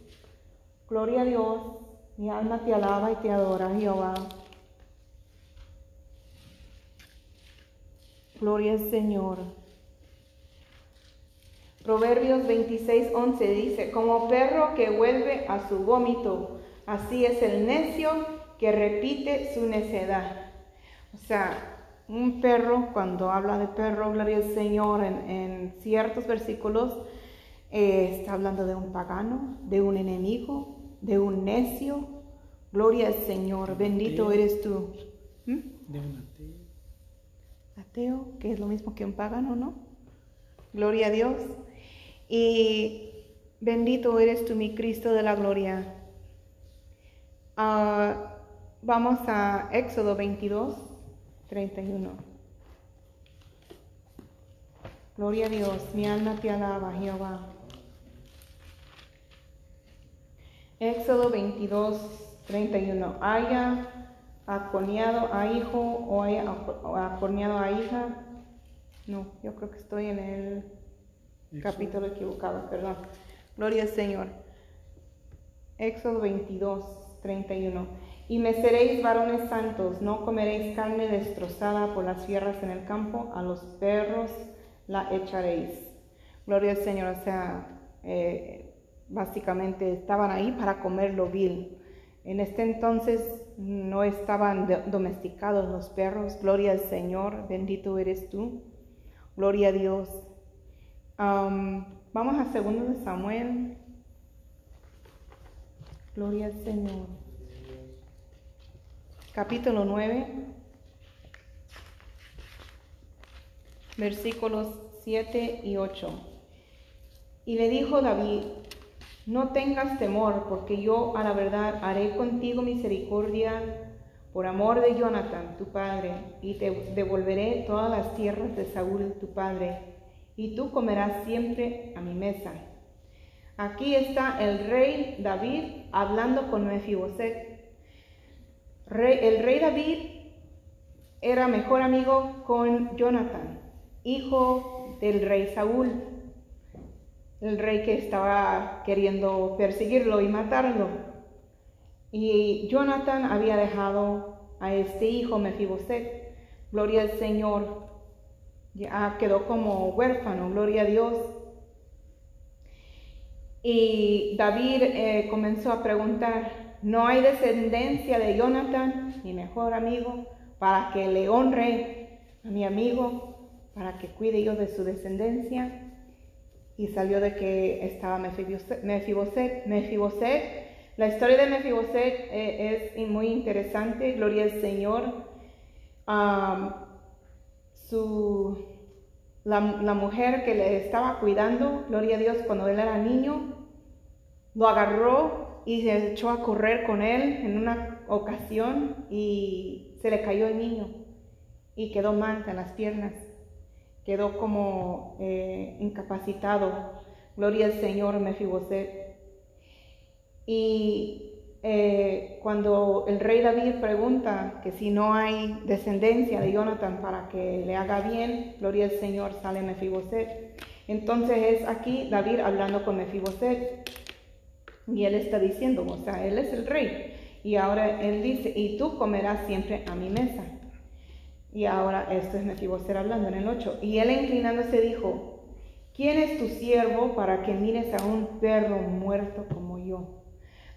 gloria a Dios, mi alma te alaba y te adora, Jehová. Gloria al Señor. Proverbios 26, 11 dice, como perro que vuelve a su vómito, así es el necio que repite su necedad. O sea, un perro, cuando habla de perro, gloria al Señor, en, ciertos versículos, eh, está hablando de un pagano, de un enemigo, de un necio. Gloria al Señor, bendito Ateo. eres tú. ¿Mm? De un ateo. Ateo, que es lo mismo que un pagano, ¿no? Gloria a Dios. Y bendito eres tú, mi Cristo de la gloria. Ah, vamos a Éxodo 22, 31. Gloria a Dios, mi alma te alaba, Jehová. Éxodo 22, 31. Haya acorneado a hijo o haya acorneado a hija. No, yo creo que estoy en el Éxodo. capítulo equivocado, perdón. Gloria al Señor. Éxodo 22, 31. Y me seréis varones santos, no comeréis carne destrozada por las fieras en el campo, a los perros la echaréis. Gloria al Señor, o sea, eh, básicamente estaban ahí para comer lo vil. En este entonces no estaban domesticados los perros. Gloria al Señor, bendito eres tú. Gloria a Dios. Am, vamos a segundo de Samuel. Gloria al Señor. Capítulo 9. Versículos 7 y 8. Y le dijo David, no tengas temor, porque yo a la verdad haré contigo misericordia por amor de Jonathan, tu padre, y te devolveré todas las tierras de Saúl, tu padre, y tú comerás siempre a mi mesa. Aquí está el rey David hablando con Mefiboset. Rey- el rey David era mejor amigo con Jonathan, hijo del rey Saúl, el rey que estaba queriendo perseguirlo y matarlo. Y Jonathan había dejado a este hijo Mefiboset. Gloria al Señor. ya quedó como huérfano, gloria a Dios. Y David eh, comenzó a preguntar, ¿no hay descendencia de Jonathan, mi mejor amigo, para que le honre a mi amigo, para que cuide yo de su descendencia? Y salió de que estaba Mefiboset. Mefiboset. La historia de Mefiboset eh, es muy interesante, gloria al Señor. Um, su, la, la, mujer que le estaba cuidando, gloria a Dios, cuando él era niño, lo agarró y se echó a correr con él en una ocasión y se le cayó el niño y quedó mal en las piernas, quedó como eh, incapacitado. Gloria al Señor, Mefiboset. Y eh, cuando el rey David pregunta que si no hay descendencia de Jonathan para que le haga bien, gloria al Señor, sale Mefiboset. Entonces es aquí David hablando con Mefiboset y él está diciendo, o sea, él es el rey. Y ahora él dice, y tú comerás siempre a mi mesa. Y ahora esto es Mefiboset hablando en el 8. Y él inclinándose dijo, ¿quién es tu siervo para que mires a un perro muerto como yo?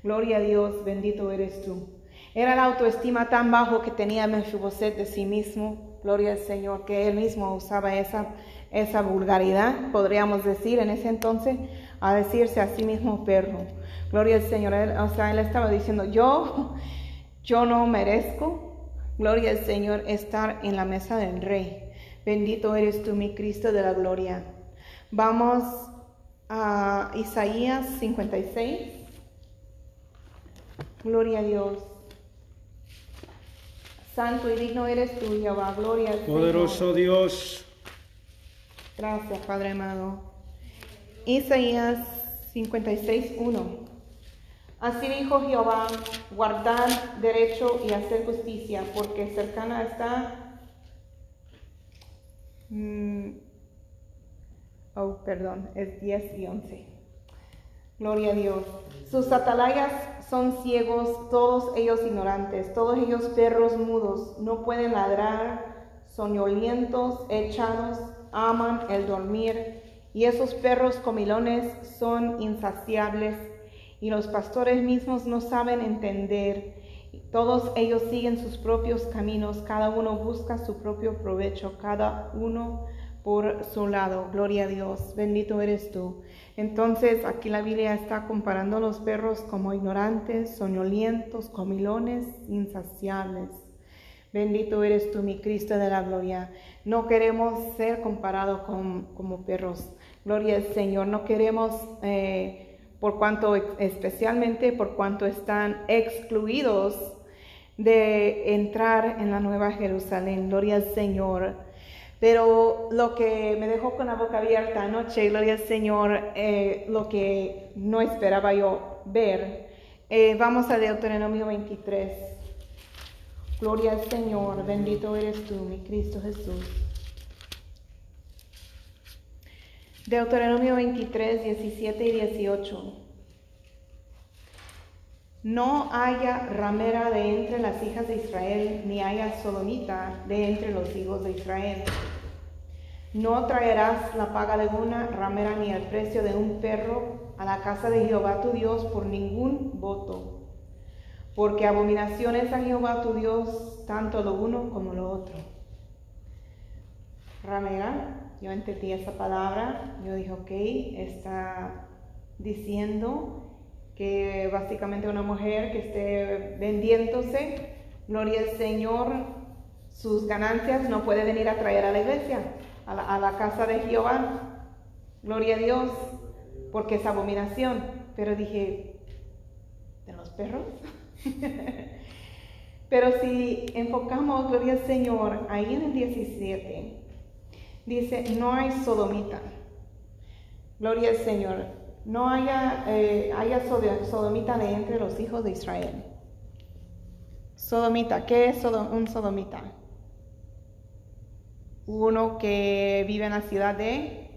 Gloria a Dios, bendito eres tú. Era la autoestima tan bajo que tenía Mefiboset de sí mismo, gloria al Señor, que él mismo usaba esa, esa vulgaridad, podríamos decir en ese entonces, a decirse a sí mismo perro. Gloria al Señor. o sea, él estaba diciendo, yo, yo no merezco, gloria al Señor, estar en la mesa del rey. Bendito eres tú, mi Cristo de la gloria. Vamos a Isaías 56. Gloria a Dios. Santo y digno eres tú, Jehová. Gloria al Poderoso Dios. Gracias, Padre amado. Isaías 56, 1. Así dijo Jehová, guardar derecho y hacer justicia, porque cercana está... Mm, oh, perdón, es 10 y 11. Gloria a Dios. Sus atalayas son ciegos, todos ellos ignorantes, todos ellos perros mudos, no pueden ladrar, soñolientos, echados, aman el dormir, y esos perros comilones son insaciables, y los pastores mismos no saben entender. Todos ellos siguen sus propios caminos, cada uno busca su propio provecho, cada uno por su lado. Gloria a Dios, bendito eres tú. Entonces aquí la Biblia está comparando a los perros como ignorantes, soñolientos, comilones, insaciables. Bendito eres tú, mi Cristo de la gloria. No queremos ser comparados con, como perros. Gloria al Señor. No queremos, eh, por cuanto, especialmente por cuanto están excluidos de entrar en la nueva Jerusalén. Gloria al Señor. Pero lo que me dejó con la boca abierta anoche, gloria al Señor, eh, lo que no esperaba yo ver. Eh, vamos a Deuteronomio 23. Gloria al Señor, bendito eres tú, mi Cristo Jesús. Deuteronomio 23, 17 y 18. No haya ramera de entre las hijas de Israel, ni haya sodomita de entre los hijos de Israel. No traerás la paga de una ramera ni el precio de un perro a la casa de Jehová tu Dios por ningún voto, porque abominación es a Jehová tu Dios tanto lo uno como lo otro. Ramera, yo entendí esa palabra, yo dije, ok, está diciendo que básicamente una mujer que esté vendiéndose, gloria al Señor, sus ganancias no puede venir a traer a la iglesia, a la, casa de Jehová, gloria a Dios, porque es abominación. Pero dije, ¿de los perros? Pero si enfocamos, gloria al Señor, ahí en el 17, dice, no hay sodomita. Gloria al Señor no haya, eh, haya sodomita de entre los hijos de Israel. Sodomita, ¿qué es un sodomita? Uno que vive en la ciudad de,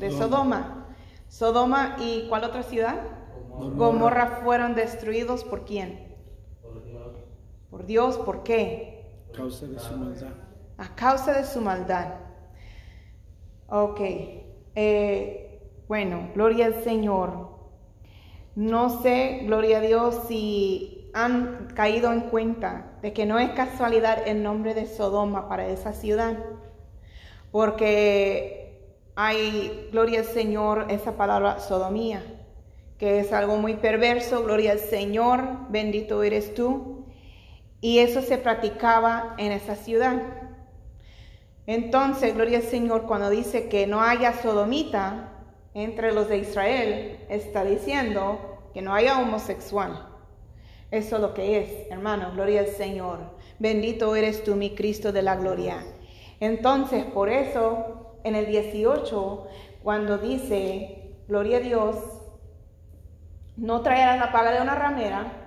de Sodoma. Sodoma y ¿cuál otra ciudad? Gomorra. fueron destruidos por quién? Por Dios, ¿por qué? A causa de su maldad. A causa de su maldad. Ok. Eh, bueno, gloria al Señor. No sé, gloria a Dios, si han caído en cuenta de que no es casualidad el nombre de Sodoma para esa ciudad, porque hay, gloria al Señor, esa palabra sodomía, que es algo muy perverso, gloria al Señor, bendito eres tú, y eso se practicaba en esa ciudad. Entonces, gloria al Señor, cuando dice que no haya sodomita entre los de Israel, está diciendo que no haya homosexual. Eso es lo que es, hermano, gloria al Señor. Bendito eres tú, mi Cristo de la gloria. Entonces, por eso, en el 18, cuando dice, gloria a Dios, no traerán la paga de una ramera,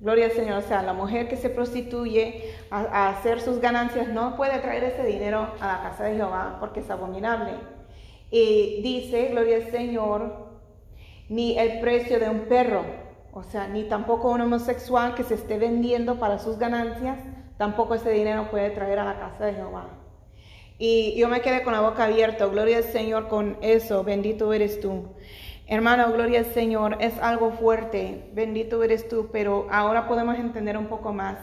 Gloria al Señor. O sea, la mujer que se prostituye a, hacer sus ganancias no puede traer ese dinero a la casa de Jehová porque es abominable. Y dice, gloria al Señor, ni el precio de un perro, o sea, ni tampoco un homosexual que se esté vendiendo para sus ganancias, tampoco ese dinero puede traer a la casa de Jehová. Y yo me quedé con la boca abierta, gloria al Señor con eso, bendito eres tú. Hermano, gloria al Señor, es algo fuerte, bendito eres tú, pero ahora podemos entender un poco más,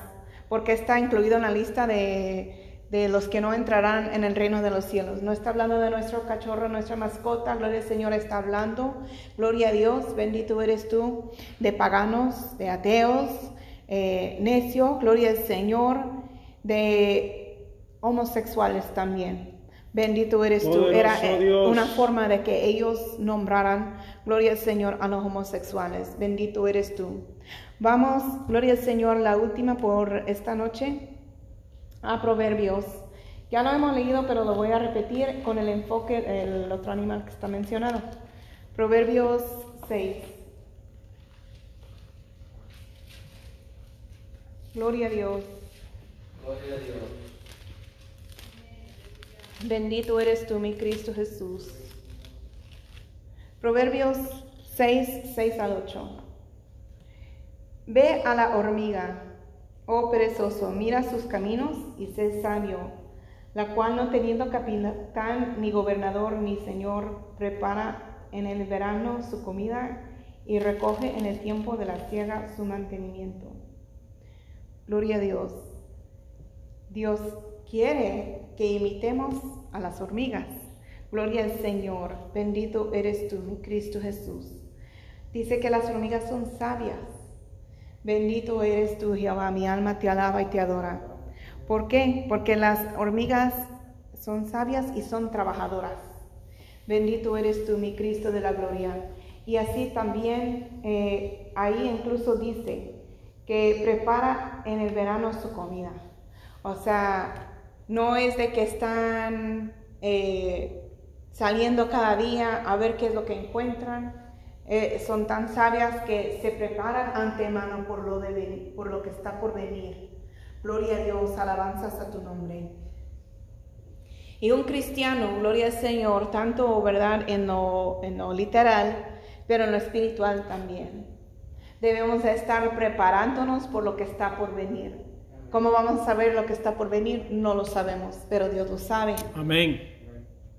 porque está incluido en la lista de, de, los que no entrarán en el reino de los cielos. No está hablando de nuestro cachorro, nuestra mascota, gloria al Señor está hablando, gloria a Dios, bendito eres tú, de paganos, de ateos, eh, necios, gloria al Señor, de homosexuales también. Bendito eres tú. Era eh, una forma de que ellos nombraran, gloria al Señor, a los homosexuales. Bendito eres tú. Vamos, gloria al Señor, la última por esta noche, a Proverbios. Ya lo hemos leído, pero lo voy a repetir con el enfoque del otro animal que está mencionado. Proverbios 6. Gloria a Dios. Gloria a Dios. Bendito eres tú, mi Cristo Jesús. Proverbios 6, 6 al 8. Ve a la hormiga, oh perezoso, mira sus caminos y sé sabio, la cual no teniendo capitán, ni gobernador, ni señor, prepara en el verano su comida y recoge en el tiempo de la siega su mantenimiento. Gloria a Dios. Dios quiere que imitemos a las hormigas. Gloria al Señor, bendito eres tú, mi Cristo Jesús. Dice que las hormigas son sabias. Bendito eres tú, Jehová, mi alma te alaba y te adora. ¿Por qué? Porque las hormigas son sabias y son trabajadoras. Bendito eres tú, mi Cristo de la gloria. Y así también eh, ahí incluso dice que prepara en el verano su comida. O sea, no es de que están eh, saliendo cada día a ver qué es lo que encuentran. Eh, son tan sabias que se preparan antemano por lo, de por lo que está por venir. Gloria a Dios, alabanzas a tu nombre. Y un cristiano, gloria al Señor, tanto verdad en lo, en lo literal, pero en lo espiritual también. Debemos estar preparándonos por lo que está por venir. ¿Cómo vamos a saber lo que está por venir? No lo sabemos, pero Dios lo sabe. Amén.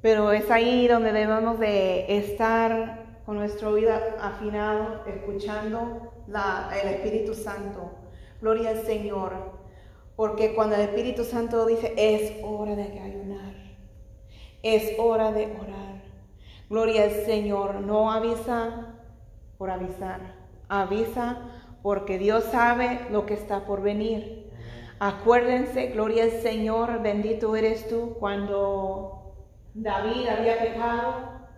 Pero es ahí donde debemos de estar con nuestro oído afinado, escuchando la, el Espíritu Santo. Gloria al Señor. Porque cuando el Espíritu Santo dice, es hora de ayunar, es hora de orar. Gloria al Señor. No avisa por avisar, avisa porque Dios sabe lo que está por venir. Acuérdense, gloria al Señor, bendito eres tú, cuando David había pecado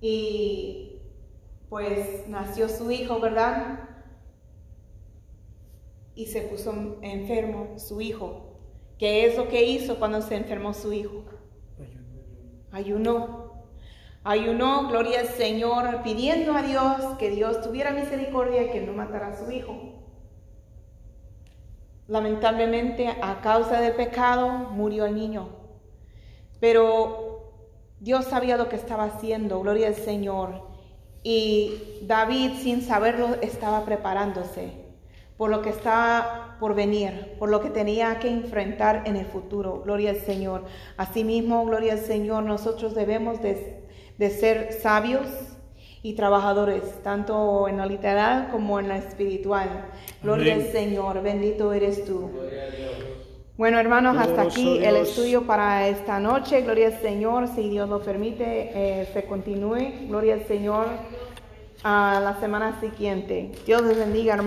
y pues nació su hijo, ¿verdad? Y se puso enfermo su hijo. ¿Qué es lo que hizo cuando se enfermó su hijo? Ayunó. Ayunó, gloria al Señor, pidiendo a Dios que Dios tuviera misericordia y que no matara a su hijo. Lamentablemente, a causa del pecado, murió el niño. Pero Dios sabía lo que estaba haciendo, gloria al Señor. Y David, sin saberlo, estaba preparándose. Por lo que estaba por venir, por lo que tenía que enfrentar en el futuro. Gloria al Señor. Asimismo, gloria al Señor, nosotros debemos de, ser sabios y trabajadores, tanto en lo literal como en lo espiritual. Gloria Amén. al Señor, bendito eres tú. Gloria a Dios. Bueno, hermanos, hasta aquí el estudio para esta noche. Gloria al Señor, si Dios lo permite, eh, se continúe. Gloria al Señor a la semana siguiente. Dios les bendiga, hermanos.